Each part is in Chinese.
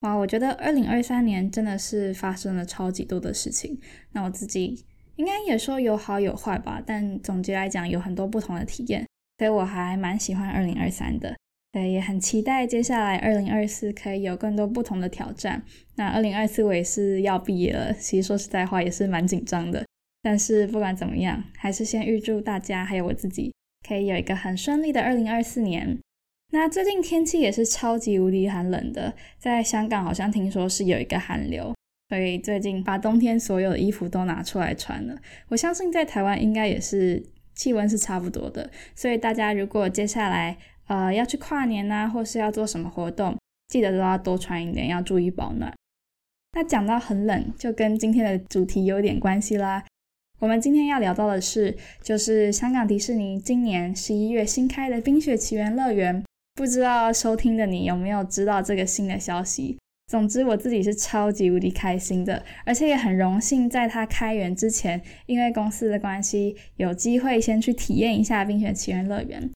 哇，我觉得二零二三年真的是发生了超级多的事情。那我自己应该也说有好有坏吧，但总结来讲有很多不同的体验，所以我还蛮喜欢二零二三的。对，也很期待接下来二零二四可以有更多不同的挑战。那二零二四我也是要毕业了，其实说实在话也是蛮紧张的。但是不管怎么样，还是先预祝大家还有我自己可以有一个很顺利的二零二四年。那最近天气也是超级无敌寒冷的，在香港好像听说是有一个寒流，所以最近把冬天所有的衣服都拿出来穿了。我相信在台湾应该也是气温是差不多的，所以大家如果接下来。呃，要去跨年呐，或是要做什么活动，记得都要多穿一点，要注意保暖。那讲到很冷，就跟今天的主题有点关系啦。我们今天要聊到的是，就是香港迪士尼今年十一月新开的《冰雪奇缘》乐园。不知道收听的你有没有知道这个新的消息？总之，我自己是超级无敌开心的，而且也很荣幸在它开园之前，因为公司的关系，有机会先去体验一下《冰雪奇缘》乐园。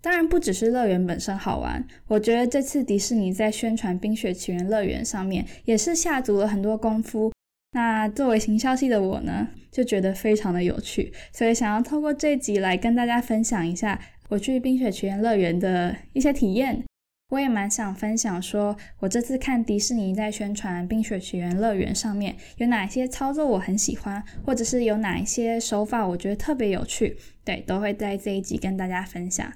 当然不只是乐园本身好玩，我觉得这次迪士尼在宣传《冰雪奇缘》乐园上面也是下足了很多功夫。那作为行销系的我呢，就觉得非常的有趣，所以想要透过这集来跟大家分享一下我去冰雪奇缘乐园的一些体验。我也蛮想分享说，我这次看迪士尼在宣传《冰雪奇缘》乐园上面有哪些操作我很喜欢，或者是有哪一些手法我觉得特别有趣，对，都会在这一集跟大家分享。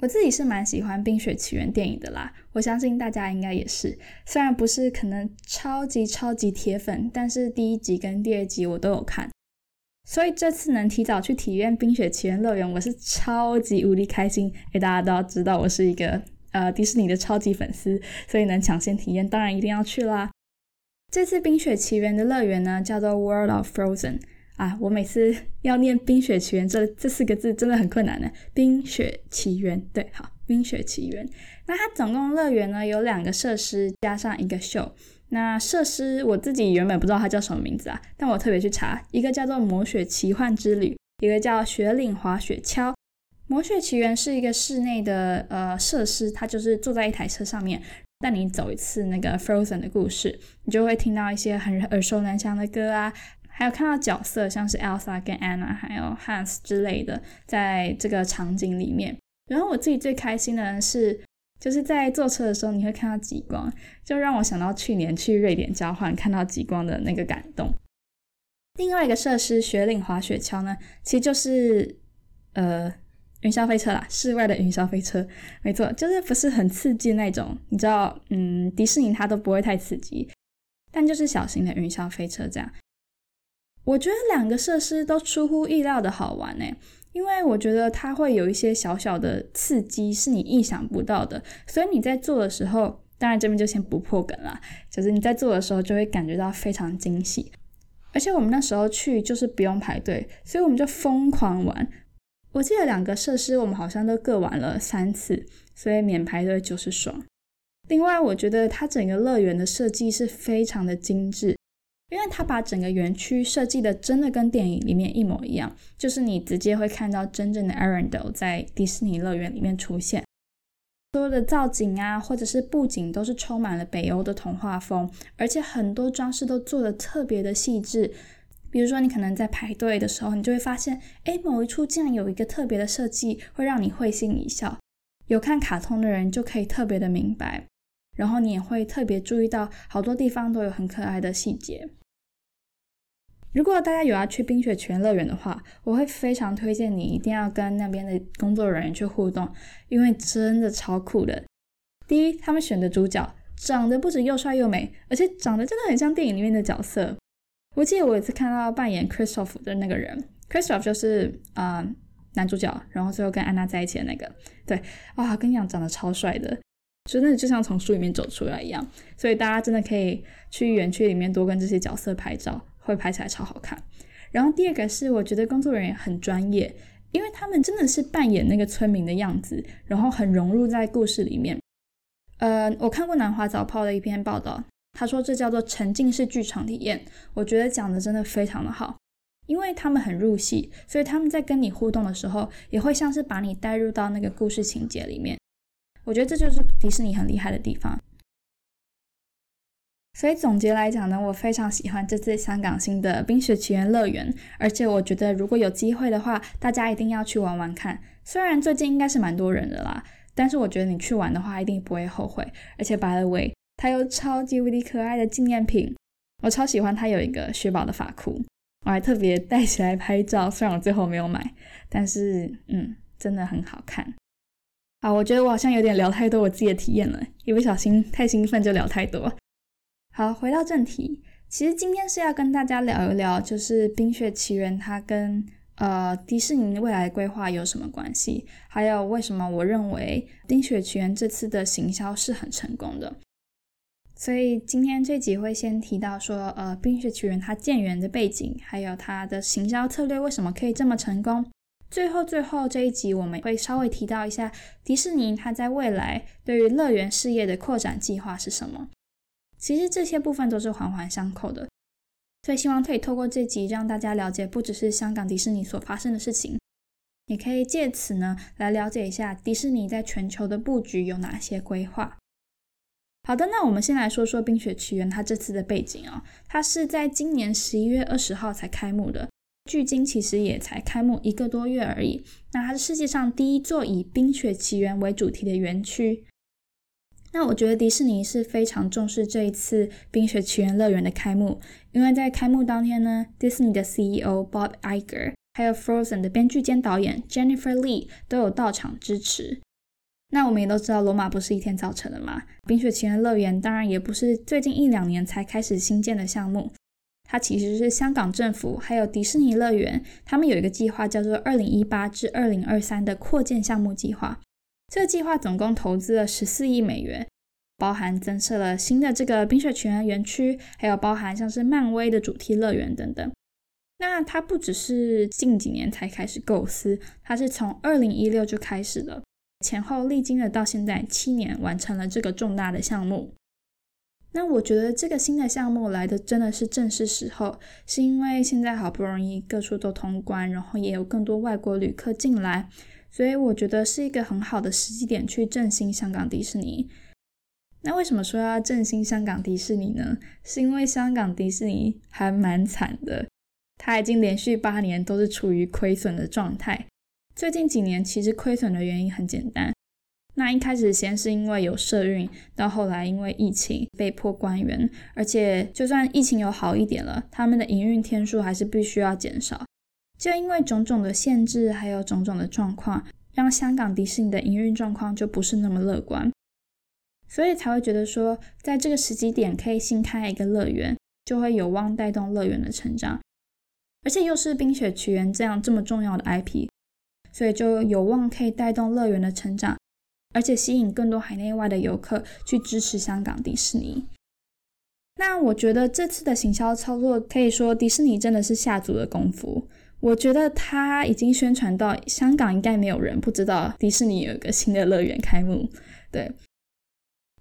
我自己是蛮喜欢《冰雪奇缘》电影的啦，我相信大家应该也是。虽然不是可能超级超级铁粉，但是第一集跟第二集我都有看，所以这次能提早去体验《冰雪奇缘》乐园，我是超级无敌开心。诶，大家都要知道我是一个呃迪士尼的超级粉丝，所以能抢先体验，当然一定要去啦。这次《冰雪奇缘》的乐园呢，叫做 World of Frozen。啊，我每次要念《冰雪奇缘》这这四个字真的很困难呢。冰雪奇缘，对，好，冰雪奇缘。那它总共乐园呢有两个设施加上一个秀。那设施我自己原本不知道它叫什么名字啊，但我特别去查，一个叫做魔雪奇幻之旅，一个叫雪岭滑雪橇。魔雪奇缘是一个室内的呃设施，它就是坐在一台车上面，带你走一次那个 Frozen 的故事，你就会听到一些很耳熟能详的歌啊。还有看到角色，像是 Elsa 跟 Anna，还有 Hans 之类的，在这个场景里面。然后我自己最开心的是，就是在坐车的时候，你会看到极光，就让我想到去年去瑞典交换看到极光的那个感动。另外一个设施雪岭滑雪橇呢，其实就是呃云霄飞车啦，室外的云霄飞车，没错，就是不是很刺激那种。你知道，嗯，迪士尼它都不会太刺激，但就是小型的云霄飞车这样。我觉得两个设施都出乎意料的好玩呢，因为我觉得它会有一些小小的刺激，是你意想不到的。所以你在做的时候，当然这边就先不破梗了，就是你在做的时候就会感觉到非常惊喜。而且我们那时候去就是不用排队，所以我们就疯狂玩。我记得两个设施我们好像都各玩了三次，所以免排队就是爽。另外，我觉得它整个乐园的设计是非常的精致。因为他把整个园区设计的真的跟电影里面一模一样，就是你直接会看到真正的 Arendelle 在迪士尼乐园里面出现，所有的造景啊，或者是布景都是充满了北欧的童话风，而且很多装饰都做的特别的细致。比如说，你可能在排队的时候，你就会发现，哎，某一处竟然有一个特别的设计，会让你会心一笑。有看卡通的人就可以特别的明白。然后你也会特别注意到好多地方都有很可爱的细节。如果大家有要去冰雪奇缘乐园的话，我会非常推荐你一定要跟那边的工作人员去互动，因为真的超酷的。第一，他们选的主角长得不止又帅又美，而且长得真的很像电影里面的角色。我记得我有一次看到扮演 Christoph 的那个人，Christoph 就是啊男主角，然后最后跟安娜在一起的那个。对，哇，跟你讲长得超帅的。真的就像从书里面走出来一样。所以大家真的可以去园区里面多跟这些角色拍照，会拍起来超好看。然后第二个是，我觉得工作人员很专业，因为他们真的是扮演那个村民的样子，然后很融入在故事里面。呃，我看过南华早报的一篇报道，他说这叫做沉浸式剧场体验，我觉得讲的真的非常的好。因为他们很入戏，所以他们在跟你互动的时候，也会像是把你带入到那个故事情节里面。我觉得这就是迪士尼很厉害的地方。所以总结来讲呢，我非常喜欢这次香港新的《冰雪奇缘乐园》，而且我觉得如果有机会的话，大家一定要去玩玩看。虽然最近应该是蛮多人的啦，但是我觉得你去玩的话，一定不会后悔。而且，by the way，它有超级无敌可爱的纪念品，我超喜欢它有一个雪宝的发箍。我还特别带起来拍照，虽然我最后没有买，但是嗯，真的很好看。好，我觉得我好像有点聊太多我自己的体验了，一不小心太兴奋就聊太多。好，回到正题，其实今天是要跟大家聊一聊，就是《冰雪奇缘》它跟呃迪士尼未来规划有什么关系，还有为什么我认为《冰雪奇缘》这次的行销是很成功的。所以今天这集会先提到说，呃，《冰雪奇缘》它建园的背景，还有它的行销策略为什么可以这么成功。最后，最后这一集我们会稍微提到一下迪士尼它在未来对于乐园事业的扩展计划是什么。其实这些部分都是环环相扣的，所以希望可以透过这集让大家了解，不只是香港迪士尼所发生的事情，也可以借此呢来了解一下迪士尼在全球的布局有哪些规划。好的，那我们先来说说《冰雪奇缘》它这次的背景啊，它是在今年十一月二十号才开幕的，距今其实也才开幕一个多月而已。那它是世界上第一座以《冰雪奇缘》为主题的园区。那我觉得迪士尼是非常重视这一次《冰雪奇缘》乐园的开幕，因为在开幕当天呢，迪士尼的 CEO Bob Iger 还有 Frozen 的编剧兼导演 Jennifer Lee 都有到场支持。那我们也都知道，罗马不是一天造成的嘛。冰雪奇缘乐园当然也不是最近一两年才开始新建的项目，它其实是香港政府还有迪士尼乐园，他们有一个计划叫做二零一八至二零二三的扩建项目计划。这个计划总共投资了十四亿美元，包含增设了新的这个冰雪奇缘园区，还有包含像是漫威的主题乐园等等。那它不只是近几年才开始构思，它是从二零一六就开始了。前后历经了到现在七年，完成了这个重大的项目。那我觉得这个新的项目来的真的是正是时候，是因为现在好不容易各处都通关，然后也有更多外国旅客进来，所以我觉得是一个很好的时机点去振兴香港迪士尼。那为什么说要振兴香港迪士尼呢？是因为香港迪士尼还蛮惨的，它已经连续八年都是处于亏损的状态。最近几年其实亏损的原因很简单，那一开始先是因为有社运，到后来因为疫情被迫关园，而且就算疫情有好一点了，他们的营运天数还是必须要减少。就因为种种的限制，还有种种的状况，让香港迪士尼的营运状况就不是那么乐观，所以才会觉得说，在这个时机点可以新开一个乐园，就会有望带动乐园的成长，而且又是《冰雪奇缘》这样这么重要的 IP。所以就有望可以带动乐园的成长，而且吸引更多海内外的游客去支持香港迪士尼。那我觉得这次的行销操作，可以说迪士尼真的是下足了功夫。我觉得他已经宣传到香港，应该没有人不知道迪士尼有一个新的乐园开幕。对。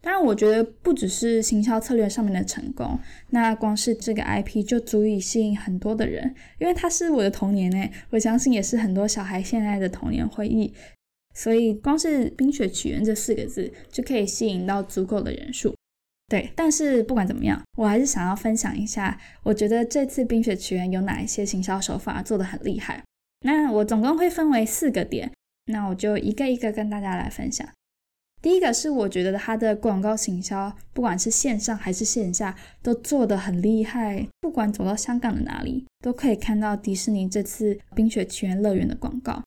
当然，我觉得不只是行销策略上面的成功，那光是这个 IP 就足以吸引很多的人，因为它是我的童年诶，我相信也是很多小孩现在的童年回忆。所以，光是《冰雪奇缘》这四个字就可以吸引到足够的人数。对，但是不管怎么样，我还是想要分享一下，我觉得这次《冰雪奇缘》有哪一些行销手法做得很厉害。那我总共会分为四个点，那我就一个一个跟大家来分享。第一个是我觉得它的广告行销，不管是线上还是线下，都做得很厉害。不管走到香港的哪里，都可以看到迪士尼这次《冰雪奇缘》乐园的广告。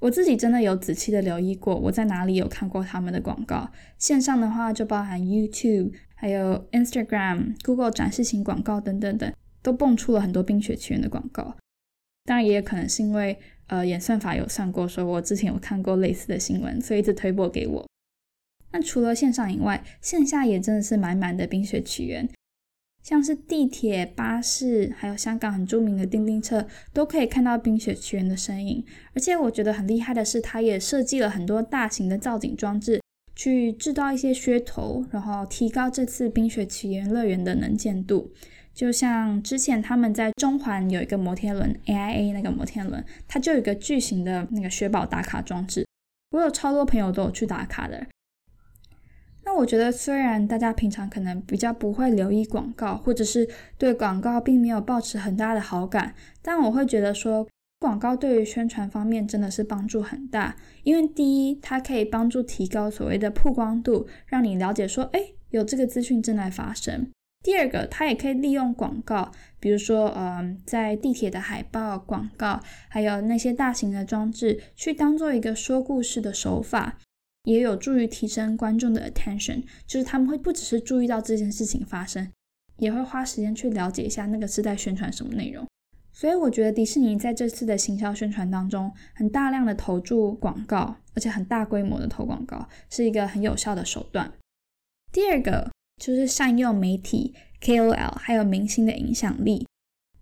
我自己真的有仔细的留意过，我在哪里有看过他们的广告。线上的话就包含 YouTube，还有 Instagram、Google 展示型广告等等等，都蹦出了很多《冰雪奇缘》的广告。当然，也有可能是因为呃演算法有算过，说我之前有看过类似的新闻，所以一直推播给我。那除了线上以外，线下也真的是满满的《冰雪奇缘》，像是地铁、巴士，还有香港很著名的叮叮车，都可以看到《冰雪奇缘》的身影。而且我觉得很厉害的是，它也设计了很多大型的造景装置，去制造一些噱头，然后提高这次《冰雪奇缘》乐园的能见度。就像之前他们在中环有一个摩天轮 AIA 那个摩天轮，它就有一个巨型的那个雪宝打卡装置，我有超多朋友都有去打卡的。那我觉得，虽然大家平常可能比较不会留意广告，或者是对广告并没有抱持很大的好感，但我会觉得说，广告对于宣传方面真的是帮助很大。因为第一，它可以帮助提高所谓的曝光度，让你了解说，哎，有这个资讯正在发生。第二个，它也可以利用广告，比如说，嗯，在地铁的海报广告，还有那些大型的装置，去当做一个说故事的手法。也有助于提升观众的 attention，就是他们会不只是注意到这件事情发生，也会花时间去了解一下那个是在宣传什么内容。所以我觉得迪士尼在这次的行销宣传当中，很大量的投注广告，而且很大规模的投广告，是一个很有效的手段。第二个就是善用媒体 KOL 还有明星的影响力。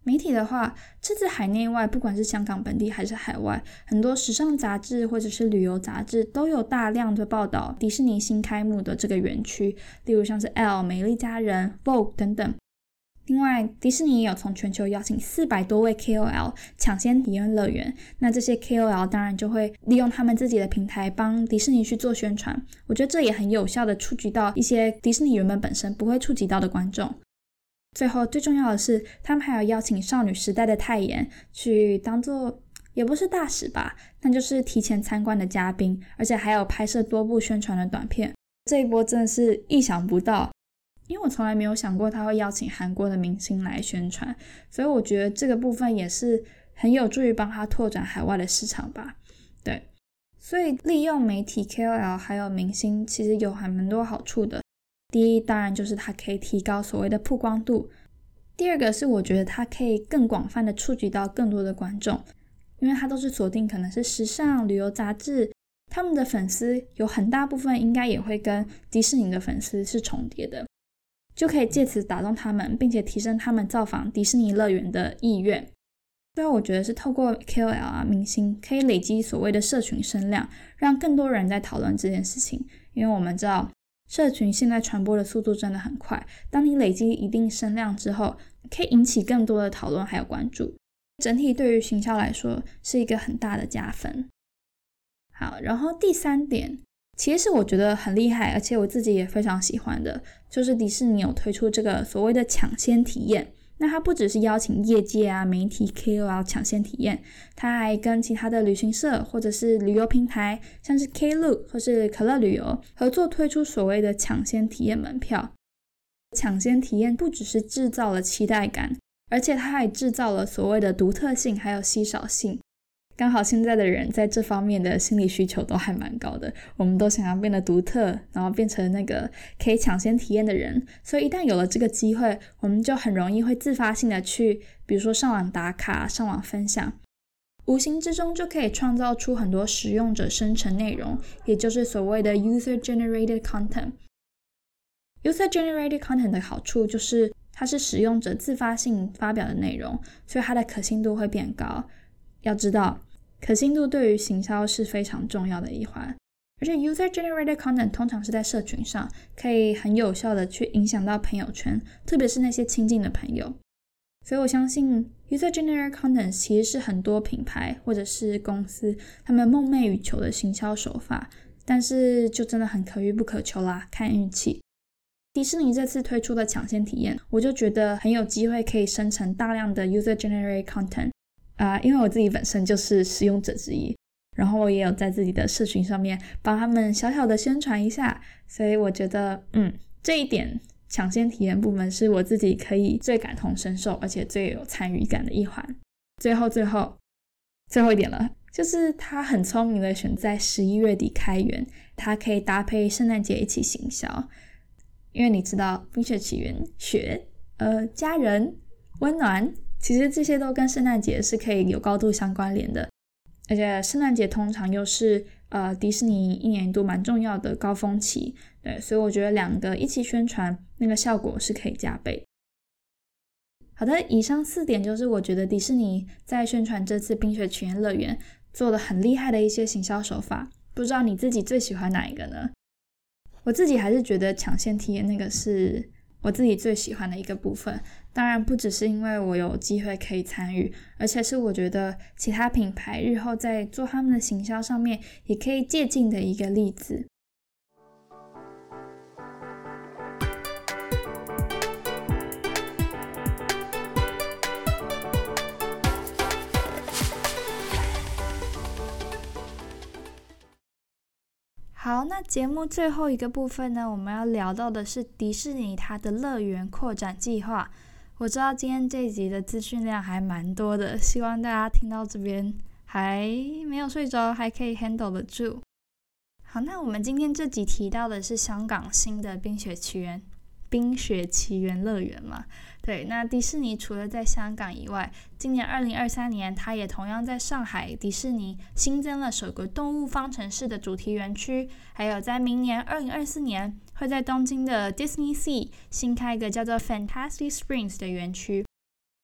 媒体的话，这次海内外，不管是香港本地还是海外，很多时尚杂志或者是旅游杂志都有大量的报道迪士尼新开幕的这个园区，例如像是 L、美丽佳人、Vogue 等等。另外，迪士尼也有从全球邀请四百多位 KOL 抢先体验乐园，那这些 KOL 当然就会利用他们自己的平台帮迪士尼去做宣传。我觉得这也很有效的触及到一些迪士尼原本本身不会触及到的观众。最后最重要的是，他们还有邀请少女时代的泰妍去当做，也不是大使吧，那就是提前参观的嘉宾，而且还有拍摄多部宣传的短片。这一波真的是意想不到，因为我从来没有想过他会邀请韩国的明星来宣传，所以我觉得这个部分也是很有助于帮他拓展海外的市场吧。对，所以利用媒体 KOL 还有明星，其实有还蛮多好处的。第一，当然就是它可以提高所谓的曝光度；第二个是我觉得它可以更广泛的触及到更多的观众，因为它都是锁定可能是时尚旅游杂志，他们的粉丝有很大部分应该也会跟迪士尼的粉丝是重叠的，就可以借此打动他们，并且提升他们造访迪士尼乐园的意愿。最后，我觉得是透过 KOL 啊明星可以累积所谓的社群声量，让更多人在讨论这件事情，因为我们知道。社群现在传播的速度真的很快，当你累积一定声量之后，可以引起更多的讨论还有关注，整体对于行销来说是一个很大的加分。好，然后第三点，其实我觉得很厉害，而且我自己也非常喜欢的，就是迪士尼有推出这个所谓的抢先体验。那它不只是邀请业界啊、媒体、KOL 抢先体验，它还跟其他的旅行社或者是旅游平台，像是 Klook 或是可乐旅游合作推出所谓的抢先体验门票。抢先体验不只是制造了期待感，而且它还制造了所谓的独特性还有稀少性。刚好现在的人在这方面的心理需求都还蛮高的，我们都想要变得独特，然后变成那个可以抢先体验的人。所以一旦有了这个机会，我们就很容易会自发性的去，比如说上网打卡、上网分享，无形之中就可以创造出很多使用者生成内容，也就是所谓的 user generated content。user generated content 的好处就是它是使用者自发性发表的内容，所以它的可信度会变高。要知道。可信度对于行销是非常重要的一环，而且 user generated content 通常是在社群上，可以很有效的去影响到朋友圈，特别是那些亲近的朋友。所以我相信 user generated content 其实是很多品牌或者是公司他们梦寐以求的行销手法，但是就真的很可遇不可求啦，看运气。迪士尼这次推出的抢先体验，我就觉得很有机会可以生成大量的 user generated content。啊，因为我自己本身就是使用者之一，然后我也有在自己的社群上面帮他们小小的宣传一下，所以我觉得，嗯，这一点抢先体验部分是我自己可以最感同身受，而且最有参与感的一环。最后，最后，最后一点了，就是他很聪明的选在十一月底开园，它可以搭配圣诞节一起行销，因为你知道《冰雪奇缘》雪，呃，家人，温暖。其实这些都跟圣诞节是可以有高度相关联的，而且圣诞节通常又是呃迪士尼一年一度蛮重要的高峰期。对，所以我觉得两个一起宣传，那个效果是可以加倍。好的，以上四点就是我觉得迪士尼在宣传这次冰雪奇缘乐园做的很厉害的一些行销手法。不知道你自己最喜欢哪一个呢？我自己还是觉得抢先体验那个是我自己最喜欢的一个部分。当然，不只是因为我有机会可以参与，而且是我觉得其他品牌日后在做他们的行销上面也可以借鉴的一个例子。好，那节目最后一个部分呢，我们要聊到的是迪士尼它的乐园扩展计划。我知道今天这一集的资讯量还蛮多的，希望大家听到这边还没有睡着，还可以 handle 得住。好，那我们今天这集提到的是香港新的冰雪奇缘。冰雪奇缘乐园嘛，对，那迪士尼除了在香港以外，今年二零二三年，它也同样在上海迪士尼新增了首个动物方程式的主题园区，还有在明年二零二四年会在东京的 Disney Sea 新开一个叫做 Fantastic Springs 的园区。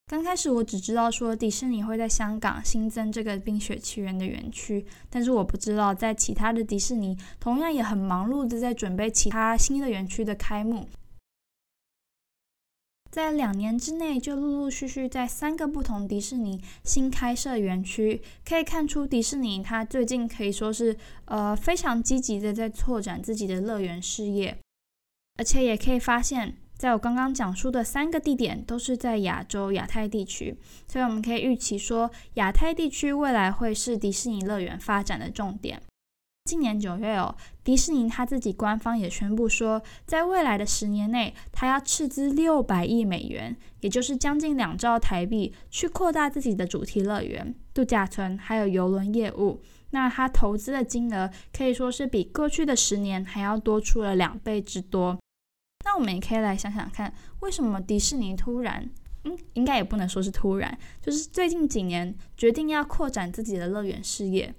刚开始我只知道说迪士尼会在香港新增这个冰雪奇缘的园区，但是我不知道在其他的迪士尼同样也很忙碌的在准备其他新的园区的开幕。在两年之内，就陆陆续续在三个不同迪士尼新开设园区，可以看出迪士尼它最近可以说是呃非常积极的在拓展自己的乐园事业，而且也可以发现，在我刚刚讲述的三个地点都是在亚洲亚太地区，所以我们可以预期说，亚太地区未来会是迪士尼乐园发展的重点。今年九月哦，迪士尼他自己官方也宣布说，在未来的十年内，他要斥资六百亿美元，也就是将近两兆台币，去扩大自己的主题乐园、度假村还有游轮业务。那他投资的金额可以说是比过去的十年还要多出了两倍之多。那我们也可以来想想看，为什么迪士尼突然，嗯，应该也不能说是突然，就是最近几年决定要扩展自己的乐园事业。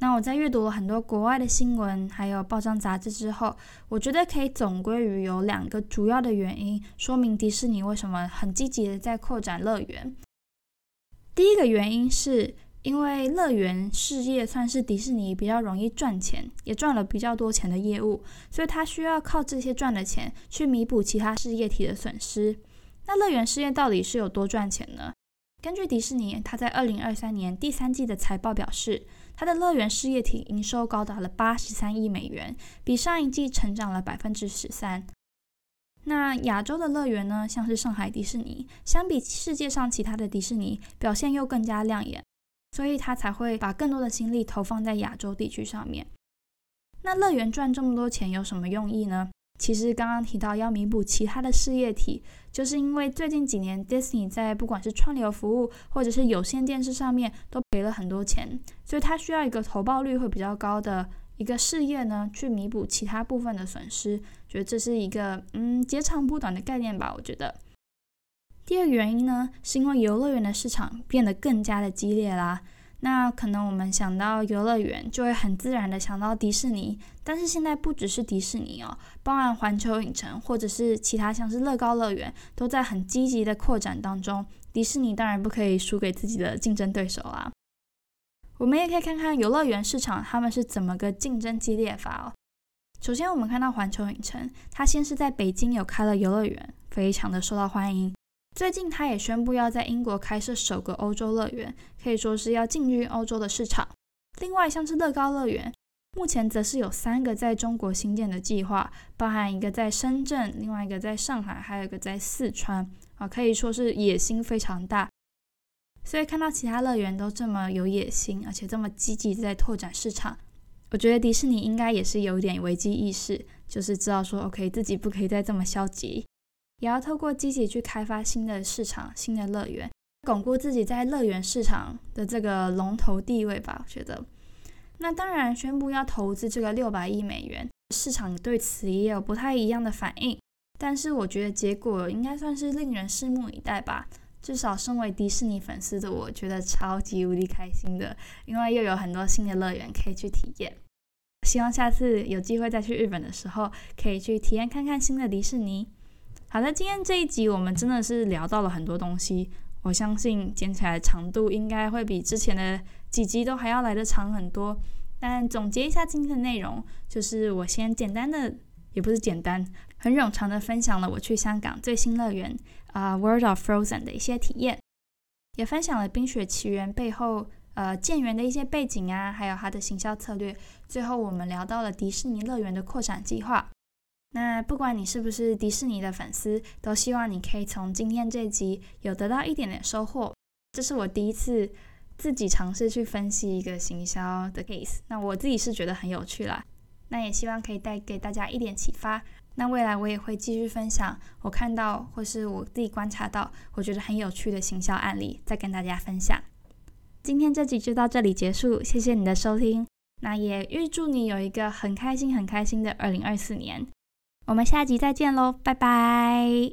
那我在阅读了很多国外的新闻，还有报章杂志之后，我觉得可以总归于有两个主要的原因，说明迪士尼为什么很积极的在扩展乐园。第一个原因是因为乐园事业算是迪士尼比较容易赚钱，也赚了比较多钱的业务，所以它需要靠这些赚的钱去弥补其他事业体的损失。那乐园事业到底是有多赚钱呢？根据迪士尼，它在二零二三年第三季的财报表示。它的乐园事业体营收高达了八十三亿美元，比上一季成长了百分之十三。那亚洲的乐园呢，像是上海迪士尼，相比世界上其他的迪士尼，表现又更加亮眼，所以它才会把更多的精力投放在亚洲地区上面。那乐园赚这么多钱有什么用意呢？其实刚刚提到要弥补其他的事业体，就是因为最近几年 Disney 在不管是串流服务或者是有线电视上面都赔了很多钱，所以它需要一个投报率会比较高的一个事业呢，去弥补其他部分的损失。觉得这是一个嗯截长补短的概念吧。我觉得第二个原因呢，是因为游乐园的市场变得更加的激烈啦。那可能我们想到游乐园，就会很自然的想到迪士尼。但是现在不只是迪士尼哦，包含环球影城或者是其他像是乐高乐园，都在很积极的扩展当中。迪士尼当然不可以输给自己的竞争对手啦。我们也可以看看游乐园市场他们是怎么个竞争激烈法哦。首先我们看到环球影城，它先是在北京有开了游乐园，非常的受到欢迎。最近，他也宣布要在英国开设首个欧洲乐园，可以说是要进军欧洲的市场。另外，像是乐高乐园，目前则是有三个在中国新建的计划，包含一个在深圳，另外一个在上海，还有一个在四川。啊，可以说是野心非常大。所以看到其他乐园都这么有野心，而且这么积极在拓展市场，我觉得迪士尼应该也是有点危机意识，就是知道说，OK，自己不可以再这么消极。也要透过积极去开发新的市场、新的乐园，巩固自己在乐园市场的这个龙头地位吧。我觉得，那当然宣布要投资这个六百亿美元，市场对此也有不太一样的反应。但是我觉得结果应该算是令人拭目以待吧。至少身为迪士尼粉丝的我，觉得超级无敌开心的，因为又有很多新的乐园可以去体验。希望下次有机会再去日本的时候，可以去体验看看新的迪士尼。好的，今天这一集我们真的是聊到了很多东西，我相信剪起来长度应该会比之前的几集都还要来的长很多。但总结一下今天的内容，就是我先简单的，也不是简单，很冗长的分享了我去香港最新乐园啊 World of Frozen 的一些体验，也分享了《冰雪奇缘》背后呃建园的一些背景啊，还有它的行销策略。最后我们聊到了迪士尼乐园的扩展计划。那不管你是不是迪士尼的粉丝，都希望你可以从今天这集有得到一点点收获。这是我第一次自己尝试去分析一个行销的 case，那我自己是觉得很有趣啦。那也希望可以带给大家一点启发。那未来我也会继续分享我看到或是我自己观察到我觉得很有趣的行销案例，再跟大家分享。今天这集就到这里结束，谢谢你的收听。那也预祝你有一个很开心、很开心的二零二四年。我们下集再见喽，拜拜。